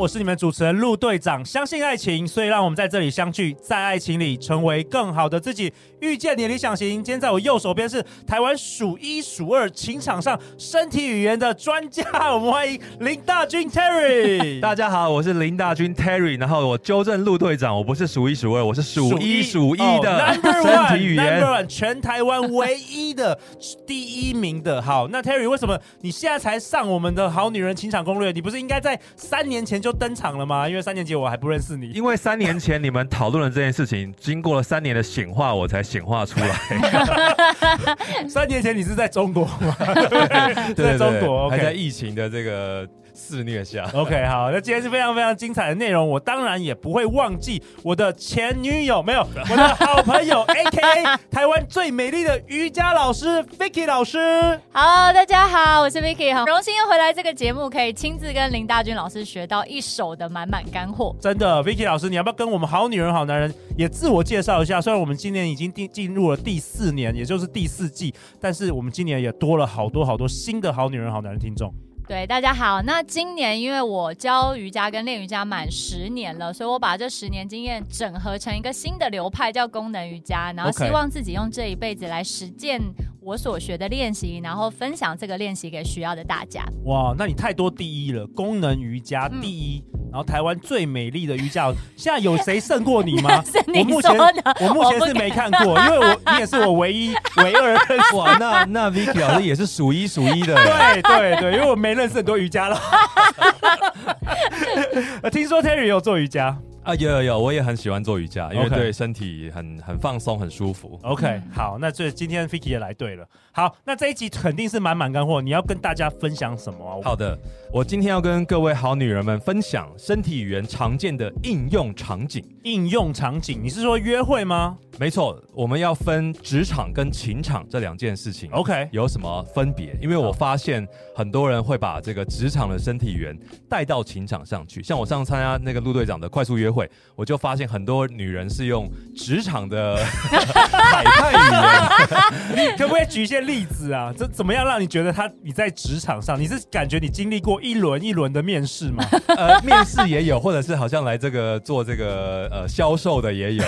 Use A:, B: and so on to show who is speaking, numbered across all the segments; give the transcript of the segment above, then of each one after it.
A: 我是你们主持人陆队长，相信爱情，所以让我们在这里相聚，在爱情里成为更好的自己，遇见你的理想型。今天在我右手边是台湾数一数二情场上身体语言的专家，我们欢迎林大军 Terry。
B: 大家好，我是林大军 Terry。然后我纠正陆队长，我不是数一数二，我是数一数一的身体语言，Number One，全台湾唯一的第一名的。好，那 Terry 为什么你现在才上我们的好女人情场攻略？你不是应该在三年前就登场了吗？因为三年级我还不认识你。因为三年前你们讨论了这件事情，经过了三年的显化，我才显化出来。
A: 三年前你是在中国吗？
B: 对，在中国，
A: 还
B: 在疫情的这个。肆虐下
A: ，OK，好，那今天是非常非常精彩的内容，我当然也不会忘记我的前女友，没有，我的好朋友，AKA 台湾最美丽的瑜伽老师 Vicky 老师。
C: 好，大家好，我是 Vicky，很荣幸又回来这个节目，可以亲自跟林大军老师学到一手的满满干货。
A: 真的，Vicky 老师，你要不要跟我们好女人好男人也自我介绍一下？虽然我们今年已经进进入了第四年，也就是第四季，但是我们今年也多了好多好多新的好女人好男人听众。
C: 对，大家好。那今年因为我教瑜伽跟练瑜伽满十年了，所以我把这十年经验整合成一个新的流派，叫功能瑜伽。然后希望自己用这一辈子来实践我所学的练习，然后分享这个练习给需要的大家。
A: 哇，那你太多第一了！功能瑜伽第一，嗯、然后台湾最美丽的瑜伽，现在有谁胜过你吗？
C: 是你
A: 我目前我目前是没看过，因为我你也是我唯一唯二
B: 哇，那那 Vicky 老师也是数一数一的。
A: 对对对，因为我没认识很多瑜伽了。听说 Terry 有做瑜伽。
B: 啊，有有有，我也很喜欢做瑜伽，因为对身体很很放松，很舒服。
A: OK，好，那这今天 Vicky 也来对了。好，那这一集肯定是满满干货，你要跟大家分享什么啊？
B: 好的，我今天要跟各位好女人们分享身体语言常见的应用场景。
A: 应用场景，你是说约会吗？
B: 没错，我们要分职场跟情场这两件事情。
A: OK，
B: 有什么分别？因为我发现很多人会把这个职场的身体语言带到情场上去。像我上次参加那个陆队长的快速约会，我就发现很多女人是用职场的 海派语言。
A: 可不可以举一些例子啊？这怎么样让你觉得她你在职场上，你是感觉你经历过一轮一轮的面试吗？
B: 呃，面试也有，或者是好像来这个做这个呃销售的也有。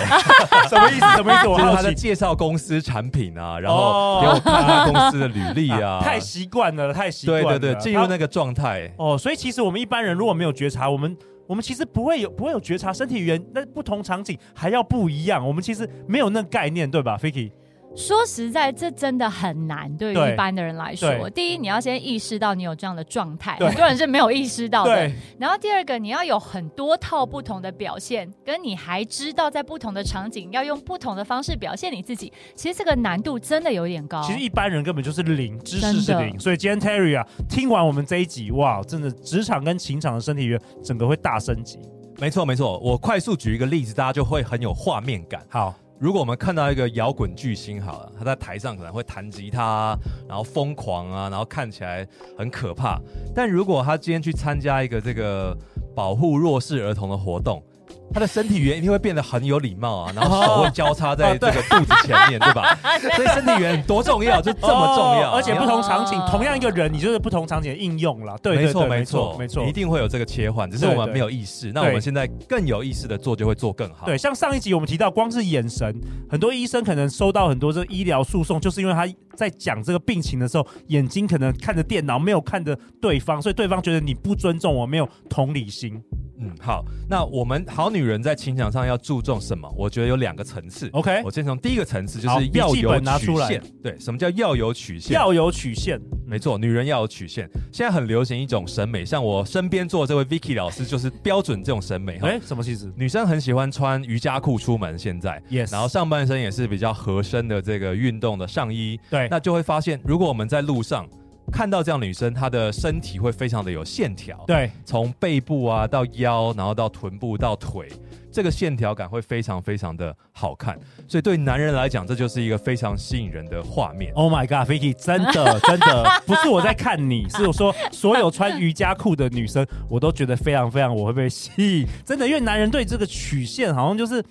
A: 什么意思？什么意思？我
B: 就是他在介绍公司产品啊，然后给我看他公司的履历啊，
A: 太习惯了，太习惯了。
B: 对对对，进入那个状态。
A: 哦，所以其实我们一般人如果没有觉察，我们我们其实不会有不会有觉察身体语言，那不同场景还要不一样。我们其实没有那概念，对吧，Fiki？
C: 说实在，这真的很难，对于一般的人来说。第一，你要先意识到你有这样的状态，很多人是没有意识到的。然后第二个，你要有很多套不同的表现，跟你还知道在不同的场景要用不同的方式表现你自己。其实这个难度真的有点高。
A: 其实一般人根本就是零知识是零，所以今天 Terry 啊，听完我们这一集，哇，真的职场跟情场的身体语言整个会大升级。
B: 没错没错，我快速举一个例子，大家就会很有画面感。
A: 好。
B: 如果我们看到一个摇滚巨星，好了，他在台上可能会弹吉他，然后疯狂啊，然后看起来很可怕。但如果他今天去参加一个这个保护弱势儿童的活动，他的身体语言一定会变得很有礼貌啊，然后手会交叉在这个肚子前面，对吧？所以身体语言多重要，就这么重要。
A: 而且不同场景，同样一个人，你就是不同场景的应用了。对，没错，没错，没错，
B: 一定会有这个切换，只是我们没有意识。那我们现在更有意识的做，就会做更好。
A: 对，像上一集我们提到，光是眼神，很多医生可能收到很多这医疗诉讼，就是因为他在讲这个病情的时候，眼睛可能看着电脑，没有看着对方，所以对方觉得你不尊重我，没有同理心。
B: 嗯，好，那我们好女人在情场上要注重什么？我觉得有两个层次。
A: OK，
B: 我先从第一个层次，就是要有曲线。对，什么叫要有曲线？
A: 要有曲线，
B: 没错，女人要有曲线。现在很流行一种审美，像我身边坐的这位 Vicky 老师就是标准这种审美。
A: 哎，什么意思？
B: 女生很喜欢穿瑜伽裤出门，现在
A: ，Yes，
B: 然后上半身也是比较合身的这个运动的上衣。
A: 对，
B: 那就会发现，如果我们在路上。看到这样的女生，她的身体会非常的有线条，
A: 对，
B: 从背部啊到腰，然后到臀部到腿。这个线条感会非常非常的好看，所以对男人来讲，这就是一个非常吸引人的画面。
A: Oh my God，Vicky，真的真的不是我在看你，是我说所有穿瑜伽裤的女生，我都觉得非常非常我会被吸引。真的，因为男人对这个曲线好像就是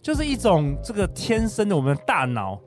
A: 就是一种这个天生的我们的大脑。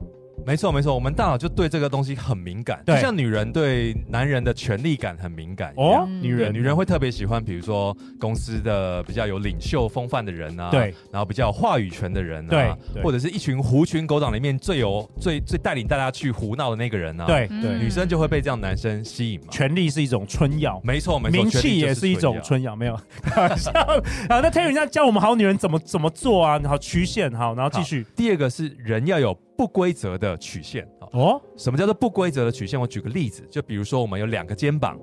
B: 没错没错，我们大脑就对这个东西很敏感，就像女人对男人的权力感很敏感哦。女人女人会特别喜欢，比如说公司的比较有领袖风范的人啊，
A: 对，
B: 然后比较有话语权的人
A: 啊，
B: 对，或者是一群狐群狗党里面最有最最带领大家去胡闹的那个人啊，
A: 对
B: 对，女生就会被这样男生吸引嘛。
A: 权力是一种春药，
B: 没错没错，
A: 名气也是一种春药，没有 开玩笑。好，那 Terry 要教我们好女人怎么怎么做啊？好曲线好，然后继续。
B: 第二个是人要有不规则的曲线。
A: 哦，
B: 什么叫做不规则的曲线？我举个例子，就比如说我们有两个肩膀，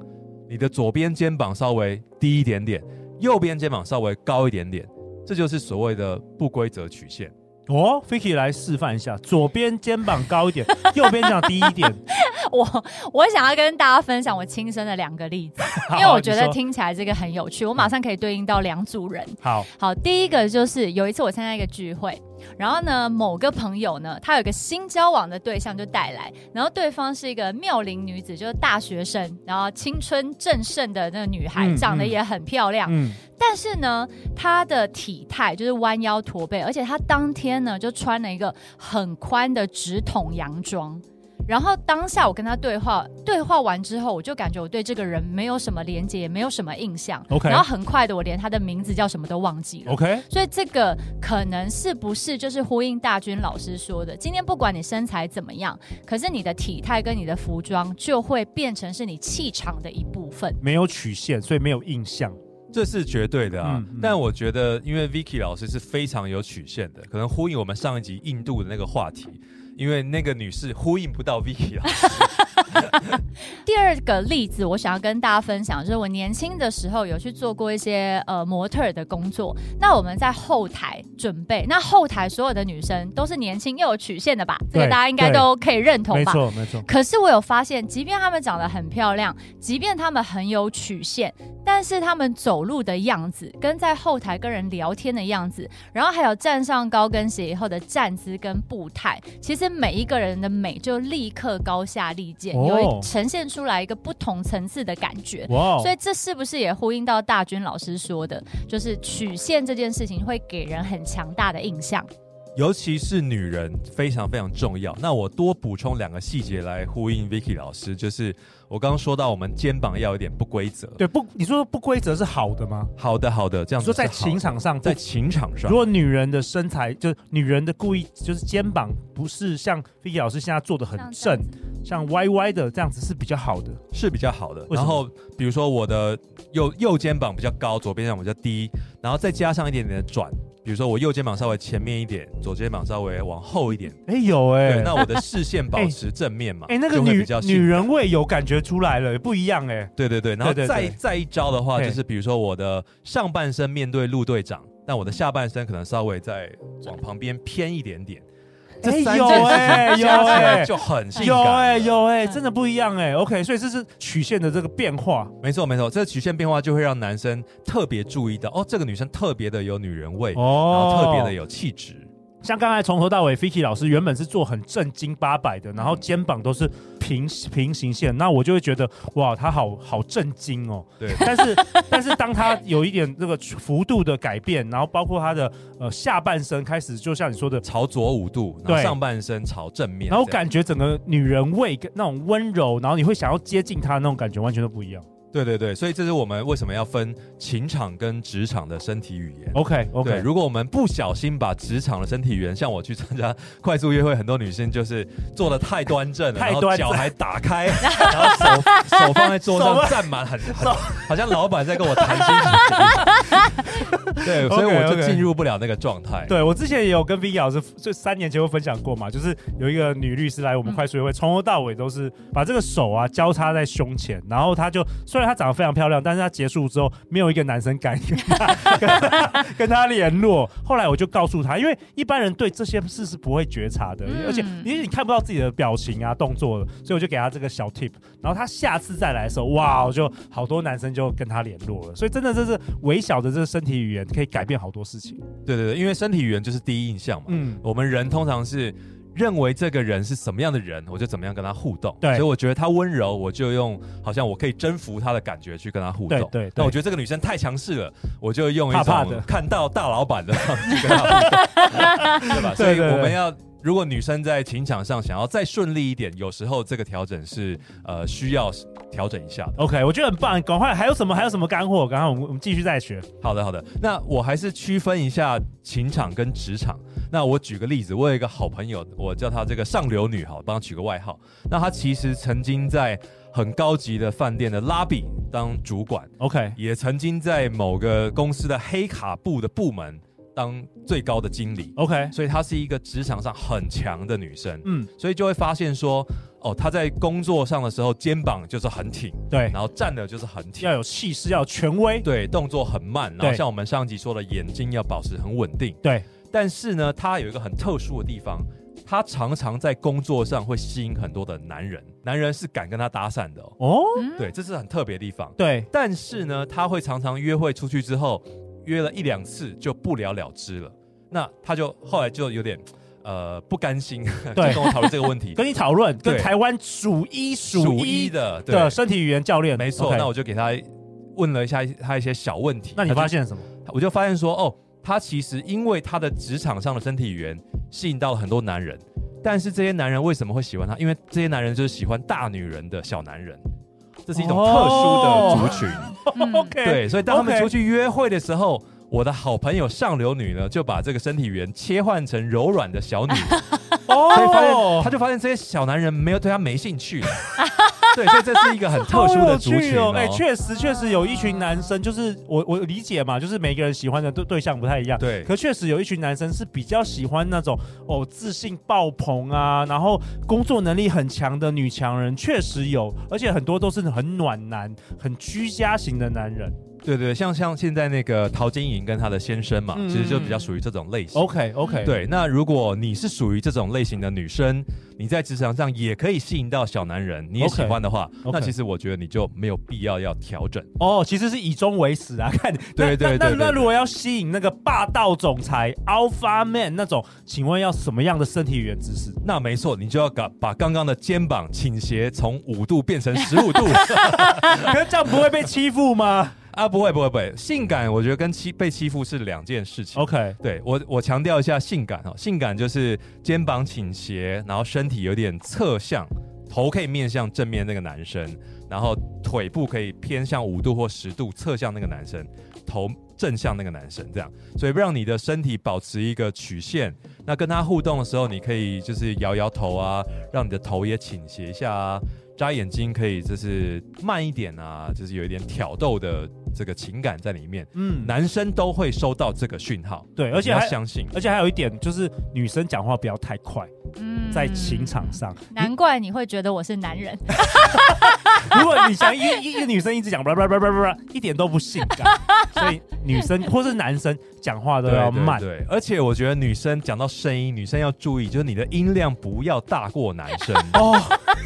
B: 你的左边肩膀稍微低一点点，右边肩膀稍微高一点点，这就是所谓的不规则曲线。
A: 哦，Vicky 来示范一下，左边肩膀高一点，右边肩膀低一点。
C: 我我想要跟大家分享我亲身的两个例子，因为我觉得听起来这个很有趣，我马上可以对应到两组人。
A: 好，
C: 好，第一个就是有一次我参加一个聚会。然后呢，某个朋友呢，他有个新交往的对象就带来，然后对方是一个妙龄女子，就是大学生，然后青春正盛的那个女孩，嗯、长得也很漂亮。嗯，但是呢，她的体态就是弯腰驼背，而且她当天呢就穿了一个很宽的直筒洋装。然后当下我跟他对话，对话完之后，我就感觉我对这个人没有什么连接，也没有什么印象。
A: OK。
C: 然后很快的，我连他的名字叫什么都忘记了。
A: OK。
C: 所以这个可能是不是就是呼应大军老师说的，今天不管你身材怎么样，可是你的体态跟你的服装就会变成是你气场的一部分。
A: 没有曲线，所以没有印象，
B: 这是绝对的啊。嗯嗯、但我觉得，因为 Vicky 老师是非常有曲线的，可能呼应我们上一集印度的那个话题。因为那个女士呼应不到 Vicky 老师。
C: 第二个例子，我想要跟大家分享，就是我年轻的时候有去做过一些呃模特儿的工作。那我们在后台准备，那后台所有的女生都是年轻又有曲线的吧？这个大家应该都可以认同吧？
A: 没错，没错。
C: 可是我有发现，即便她们长得很漂亮，即便她们很有曲线，但是他们走路的样子，跟在后台跟人聊天的样子，然后还有站上高跟鞋以后的站姿跟步态，其实。每一个人的美就立刻高下立见，有呈现出来一个不同层次的感觉。
A: 哇！
C: 所以这是不是也呼应到大军老师说的，就是曲线这件事情会给人很强大的印象？
B: 尤其是女人非常非常重要。那我多补充两个细节来呼应 Vicky 老师，就是。我刚刚说到，我们肩膀要有点不规则。
A: 对，不，你说不规则是好的吗？
B: 好的，好的，这样子。
A: 说在情场上，
B: 在情场上，
A: 如果女人的身材，就是女人的故意就是肩膀不是像 Vicky 老师现在做的很正，像歪歪的这样子是比较好的，
B: 是比较好的。然后比如说我的右右肩膀比较高，左边肩膀比较低，然后再加上一点点的转。比如说我右肩膀稍微前面一点，左肩膀稍微往后一点。
A: 哎，有哎，
B: 那我的视线保 持正面嘛？
A: 哎，那个女女人味有感觉出来了，不一样哎。
B: 对对对，然后再再一招的话，就是比如说我的上半身面对陆队长，但我的下半身可能稍微再往旁边偏一点点。
A: 哎，有哎，有哎，
B: 就很性感。
A: 有哎，有哎，真的不一样哎。OK，所以这是曲线的这个变化。
B: 没错没错，这个曲线变化就会让男生特别注意到，哦，这个女生特别的有女人味，哦，然后特别的有气质。
A: 像刚才从头到尾，Fiki 老师原本是做很正经八百的，然后肩膀都是平平行线，那我就会觉得哇，他好好震惊哦。
B: 对，
A: 但是 但是当他有一点这个幅度的改变，然后包括他的呃下半身开始，就像你说的
B: 朝左五度，然后上半身朝正面，
A: 然后感觉整个女人味跟那种温柔，然后你会想要接近他那种感觉，完全都不一样。
B: 对对对，所以这是我们为什么要分情场跟职场的身体语言。
A: OK OK，
B: 如果我们不小心把职场的身体语言，像我去参加 快速约会，很多女生就是坐的太端正了，然后脚还打开，然后手手放在桌上站满，很很，好像老板在跟我谈心。对，所以我就进入不了那个状态。
A: 对，我之前也有跟 Vicky 老师，就三年前有分享过嘛，就是有一个女律师来我们快速约会，从头到尾都是把这个手啊交叉在胸前，然后她就虽然她长得非常漂亮，但是她结束之后没有一个男生敢 跟她跟她联络。后来我就告诉她，因为一般人对这些事是不会觉察的，而且因为你看不到自己的表情啊动作，所以我就给她这个小 tip，然后她下次再来的时候，哇，我就好多男生就跟她联络了。所以真的这是微小的这个身体语言可以改变好多事情。
B: 对对对，因为身体语言就是第一印象嘛。嗯，我们人通常是认为这个人是什么样的人，我就怎么样跟他互动。对，所以我觉得他温柔，我就用好像我可以征服他的感觉去跟他互动。对对。那我觉得这个女生太强势了，我就用一种看到大老板的方式跟他互动，对吧？所以我们要。如果女生在情场上想要再顺利一点，有时候这个调整是呃需要调整一下的。
A: OK，我觉得很棒，赶快还有什么还有什么干货？赶快我们我们继续再学。
B: 好的好的，那我还是区分一下情场跟职场。那我举个例子，我有一个好朋友，我叫她这个上流女，好，帮她取个外号。那她其实曾经在很高级的饭店的 lobby 当主管，OK，也曾经在某个公司的黑卡部的部门。当最高的经理，OK，所以她是一个职场上很强的女生，嗯，所以就会发现说，哦，她在工作上的时候肩膀就是很挺，对，然后站的就是很挺，
A: 要有气势，要有权威，
B: 对，动作很慢，然后像我们上集说的，眼睛要保持很稳定，对。但是呢，她有一个很特殊的地方，她常常在工作上会吸引很多的男人，男人是敢跟她搭讪的哦，哦，对，这是很特别的地方，对。但是呢，她会常常约会出去之后。约了一两次就不了了之了，那他就后来就有点呃不甘心，就跟我讨论这个问题，
A: 跟你讨论，跟台湾数一数一的的身体语言教练，
B: 没错，那我就给他问了一下他一些小问题，
A: 那你发现什么？
B: 我就发现说，哦，他其实因为他的职场上的身体语言吸引到了很多男人，但是这些男人为什么会喜欢他？因为这些男人就是喜欢大女人的小男人。这是一种特殊的族群，oh, 对，所以当他们出去约会的时候.我的好朋友上流女呢，就把这个身体语言切换成柔软的小女。人，哦，所以发现他就发现这些小男人没有对他没兴趣。对，所以这是一个很特殊的族群哦。哎、
A: 欸，确实确实有一群男生，就是我我理解嘛，就是每个人喜欢的对对象不太一样。对，可确实有一群男生是比较喜欢那种哦自信爆棚啊，然后工作能力很强的女强人，确实有，而且很多都是很暖男、很居家型的男人。
B: 对对，像像现在那个陶晶莹跟她的先生嘛，嗯、其实就比较属于这种类型。
A: OK OK，
B: 对，那如果你是属于这种类型的女生，你在职场上也可以吸引到小男人，你也喜欢的话，okay, okay. 那其实我觉得你就没有必要要调整。
A: 哦，其实是以终为始啊，看。对对对，对，对，对，对，那那如果要吸引那个霸道总裁 Alpha Man 那种，请问要什么样的身体语言姿势？
B: 那没错，你就要把把刚刚的肩膀倾斜从五度变成十五度，
A: 可是这样不会被欺负吗？
B: 啊，不会不会不会，性感我觉得跟欺被欺负是两件事情。
A: OK，
B: 对我我强调一下性感哈，性感就是肩膀倾斜，然后身体有点侧向，头可以面向正面那个男生，然后腿部可以偏向五度或十度侧向那个男生，头正向那个男生，这样，所以让你的身体保持一个曲线。那跟他互动的时候，你可以就是摇摇头啊，让你的头也倾斜一下啊。眨眼睛可以，就是慢一点啊，就是有一点挑逗的这个情感在里面。嗯，男生都会收到这个讯号。
A: 对，而且要相信，而且还有一点就是女生讲话不要太快。嗯，在情场上，
C: 难怪你会觉得我是男人。
A: 如果你想一一个女生一直讲叭叭叭叭叭，一点都不性感。所以女生或是男生讲话都要慢。
B: 对，对，对，而且我觉得女生讲到声音，女生要注意，就是你的音量不要大过男生。哦，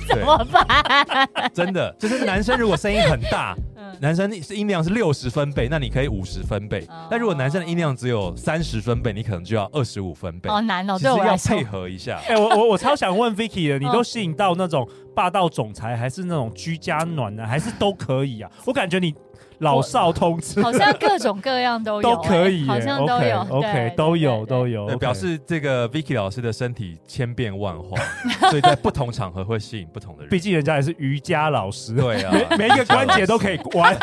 C: 怎么办？
B: 真的，就是男生如果声音很大，嗯、男生是音量是六十分贝，那你可以五十分贝。哦、但如果男生的音量只有三十分贝，你可能就要二十五分贝。
C: 好难哦，
B: 其实要配合一下。
A: 哎、欸，我我我超想问 Vicky 的，你都吸引到那种霸道总裁，还是那种居家暖男，还是都可以啊？我感觉你。老少通吃，
C: 好像各种各样都有，
A: 都可以，
C: 好像都有
A: ，OK，都有都有，
B: 表示这个 Vicky 老师的身体千变万化，所以在不同场合会吸引不同的人。
A: 毕竟人家也是瑜伽老师，
B: 对啊，
A: 每每一个关节都可以弯，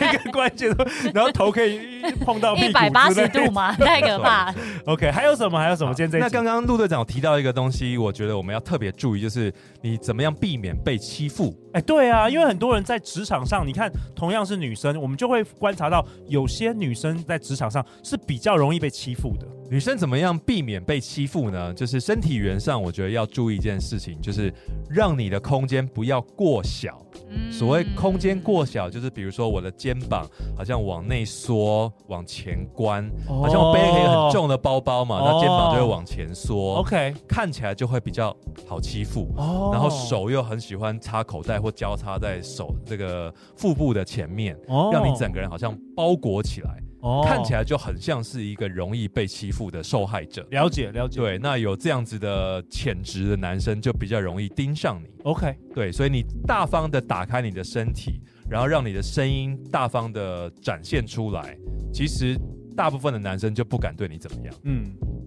A: 每一个关节都，然后头可以 碰到
C: 一百八十度吗，太可怕。
A: OK，还有什么？还有什么？今天这
B: 那刚刚陆队长提到一个东西，我觉得我们要特别注意，就是你怎么样避免被欺负。
A: 哎，对啊，因为很多人在职场上，你看同样是女生，我们就会观察到有些女生在职场上是比较容易被欺负的。
B: 女生怎么样避免被欺负呢？就是身体语言上，我觉得要注意一件事情，就是让你的空间不要过小。嗯，所谓空间过小，就是比如说我的肩膀好像往内缩、往前关，哦、好像我背了一个很重的包包嘛，那、哦、肩膀就会往前缩。
A: OK，
B: 看起来就会比较好欺负。哦，然后手又很喜欢插口袋或交叉在手这个腹部的前面，哦、让你整个人好像包裹起来。哦，看起来就很像是一个容易被欺负的受害者。
A: 了解，了解。
B: 对，那有这样子的潜质的男生就比较容易盯上你。
A: OK，
B: 对，所以你大方的打开你的身体，然后让你的声音大方的展现出来，其实大部分的男生就不敢对你怎么样。
C: 嗯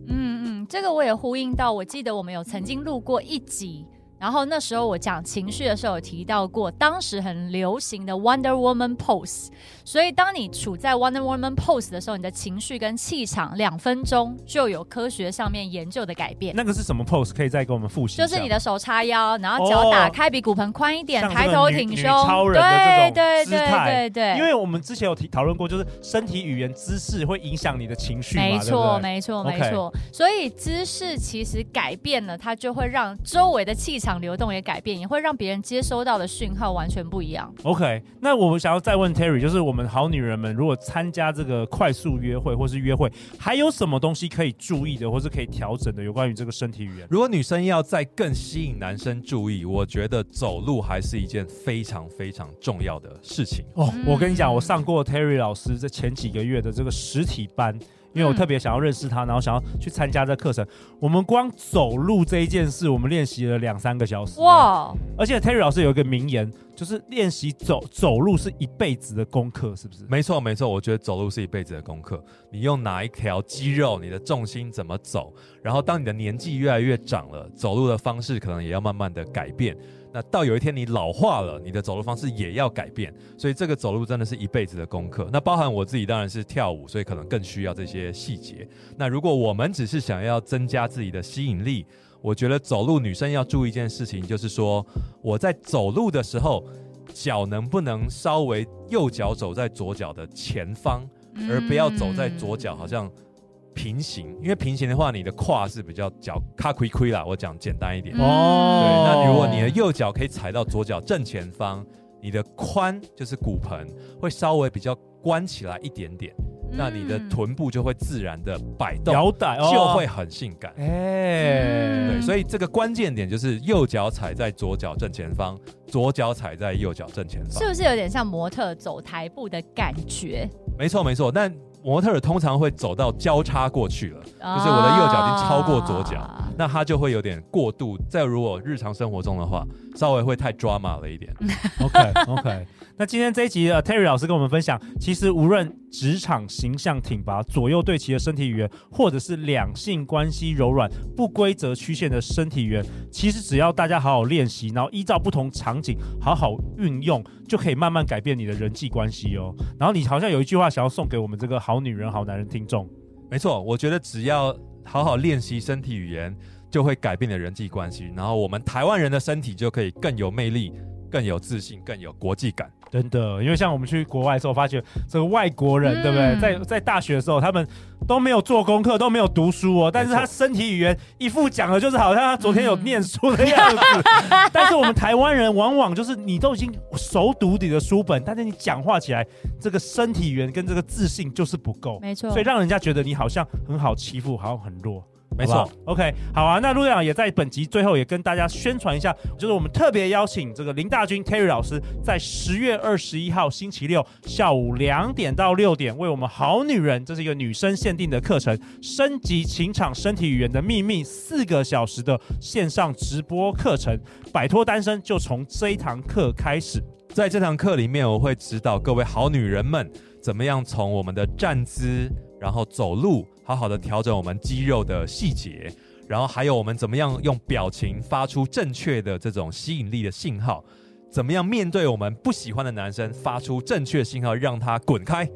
C: 嗯嗯，这个我也呼应到，我记得我们有曾经录过一集。然后那时候我讲情绪的时候有提到过，当时很流行的 Wonder Woman pose。所以当你处在 Wonder Woman pose 的时候，你的情绪跟气场两分钟就有科学上面研究的改变。
A: 那个是什么 pose？可以再给我们复习？
C: 就是你的手叉腰，然后脚打开，比骨盆宽一点，抬头挺胸，
A: 超人的这种
C: 对对对对对。
A: 因为我们之前有提讨论过，就是身体语言姿势会影响你的情绪。
C: 没错没错没错。所以姿势其实改变了，它就会让周围的气场流动也改变，也会让别人接收到的讯号完全不一样。
A: OK，那我们想要再问 Terry，就是我们好女人们如果参加这个快速约会或是约会，还有什么东西可以注意的，或是可以调整的？有关于这个身体语言，
B: 如果女生要再更吸引男生注意，我觉得走路还是一件非常非常重要的事情。
A: 哦，我跟你讲，我上过 Terry 老师这前几个月的这个实体班。因为我特别想要认识他，然后想要去参加这课程。我们光走路这一件事，我们练习了两三个小时。哇！而且 Terry 老师有一个名言，就是练习走走路是一辈子的功课，是不是？
B: 没错，没错。我觉得走路是一辈子的功课。你用哪一条肌肉，你的重心怎么走，然后当你的年纪越来越长了，走路的方式可能也要慢慢的改变。那到有一天你老化了，你的走路方式也要改变，所以这个走路真的是一辈子的功课。那包含我自己当然是跳舞，所以可能更需要这些细节。那如果我们只是想要增加自己的吸引力，我觉得走路女生要注意一件事情，就是说我在走路的时候，脚能不能稍微右脚走在左脚的前方，而不要走在左脚好像。平行，因为平行的话，你的胯是比较脚卡亏亏啦。我讲简单一点哦。对，那如果你的右脚可以踩到左脚正前方，你的髋就是骨盆会稍微比较关起来一点点，嗯、那你的臀部就会自然的摆动，
A: 摇摆
B: 就会很性感。哎、
A: 欸，
B: 对，所以这个关键点就是右脚踩在左脚正前方，左脚踩在右脚正前方，
C: 是不是有点像模特走台步的感觉？
B: 没错，没错，但。模特儿通常会走到交叉过去了，就是我的右脚已经超过左脚，啊、那他就会有点过度。再如果日常生活中的话，稍微会太 drama 了一点。
A: OK OK。那今天这一集，呃，Terry 老师跟我们分享，其实无论职场形象挺拔、左右对齐的身体语言，或者是两性关系柔软、不规则曲线的身体语言，其实只要大家好好练习，然后依照不同场景好好运用，就可以慢慢改变你的人际关系哦。然后你好像有一句话想要送给我们这个好女人、好男人听众。
B: 没错，我觉得只要好好练习身体语言，就会改变你的人际关系，然后我们台湾人的身体就可以更有魅力。更有自信，更有国际感，
A: 真的。因为像我们去国外的时候，发觉这个外国人，嗯、对不对？在在大学的时候，他们都没有做功课，都没有读书哦。但是他身体语言一副讲的，就是好像他昨天有念书的样子。嗯、但是我们台湾人往往就是你都已经熟读你的书本，但是你讲话起来，这个身体语言跟这个自信就是不够，
C: 没错。
A: 所以让人家觉得你好像很好欺负，好像很弱。没错，OK，好啊。那陆队长也在本集最后也跟大家宣传一下，就是我们特别邀请这个林大军 Terry 老师，在十月二十一号星期六下午两点到六点，为我们好女人，这是一个女生限定的课程，升级情场身体语言的秘密，四个小时的线上直播课程，摆脱单身就从这一堂课开始。
B: 在这堂课里面，我会指导各位好女人们，怎么样从我们的站姿，然后走路。好好的调整我们肌肉的细节，然后还有我们怎么样用表情发出正确的这种吸引力的信号，怎么样面对我们不喜欢的男生发出正确信号，让他滚开。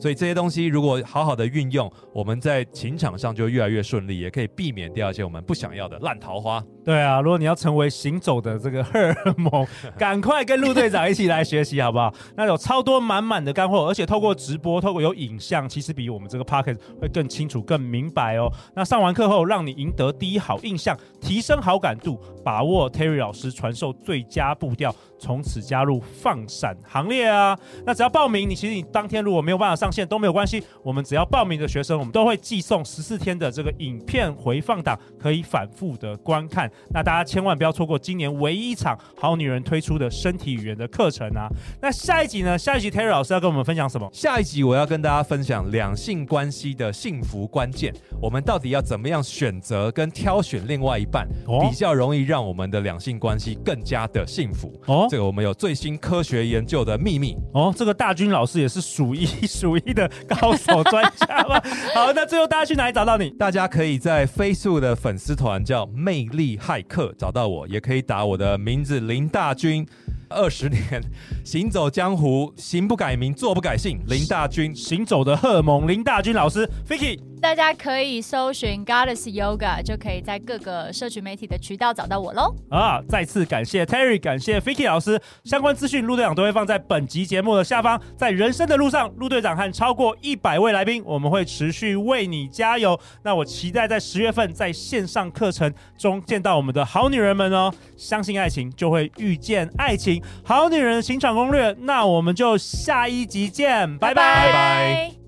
B: 所以这些东西如果好好的运用，我们在情场上就越来越顺利，也可以避免掉一些我们不想要的烂桃花。
A: 对啊，如果你要成为行走的这个荷尔蒙，赶快跟陆队长一起来学习好不好？那有超多满满的干货，而且透过直播，透过有影像，其实比我们这个 Podcast 会更清楚、更明白哦。那上完课后，让你赢得第一好印象，提升好感度，把握 Terry 老师传授最佳步调，从此加入放闪行列啊！那只要报名，你其实你当天如果没有办法上线都没有关系，我们只要报名的学生，我们都会寄送十四天的这个影片回放档，可以反复的观看。那大家千万不要错过今年唯一一场好女人推出的身体语言的课程啊！那下一集呢？下一集 Terry 老师要跟我们分享什么？
B: 下一集我要跟大家分享两性关系的幸福关键，我们到底要怎么样选择跟挑选另外一半，哦、比较容易让我们的两性关系更加的幸福哦。这个我们有最新科学研究的秘密
A: 哦。这个大军老师也是数一数一的高手专家吧？好，那最后大家去哪里找到你？
B: 大家可以在 Facebook 的粉丝团叫魅力骇客找到我，也可以打我的名字林大军。二十年 行走江湖，行不改名，坐不改姓。林大军，
A: 行走的荷尔蒙。林大军老师，Vicky。
C: 大家可以搜寻 Goddess Yoga，就可以在各个社群媒体的渠道找到我喽。
A: 啊，再次感谢 Terry，感谢 Vicky 老师，相关资讯陆队长都会放在本集节目的下方。在人生的路上，陆队长和超过一百位来宾，我们会持续为你加油。那我期待在十月份在线上课程中见到我们的好女人们哦。相信爱情，就会遇见爱情。好女人情场攻略，那我们就下一集见，拜拜。拜拜。